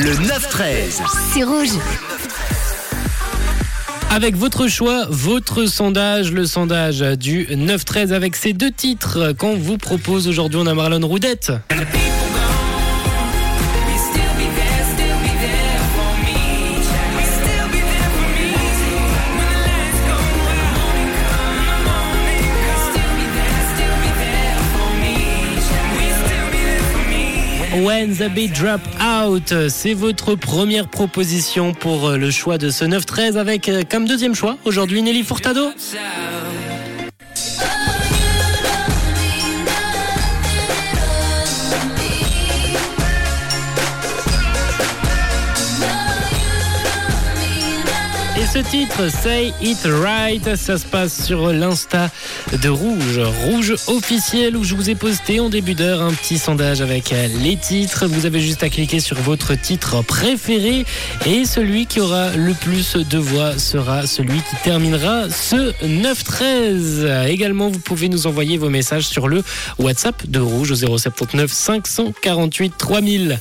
Le 9-13. C'est rouge. Avec votre choix, votre sondage, le sondage du 9-13 avec ces deux titres qu'on vous propose aujourd'hui. On a Marlon Roudette. When the Beat Drop Out, c'est votre première proposition pour le choix de ce 9-13 avec euh, comme deuxième choix aujourd'hui Nelly Furtado. Ce titre, Say It Right, ça se passe sur l'Insta de Rouge, Rouge officiel, où je vous ai posté en début d'heure un petit sondage avec les titres. Vous avez juste à cliquer sur votre titre préféré et celui qui aura le plus de voix sera celui qui terminera ce 9-13. Également, vous pouvez nous envoyer vos messages sur le WhatsApp de Rouge au 079 548 3000.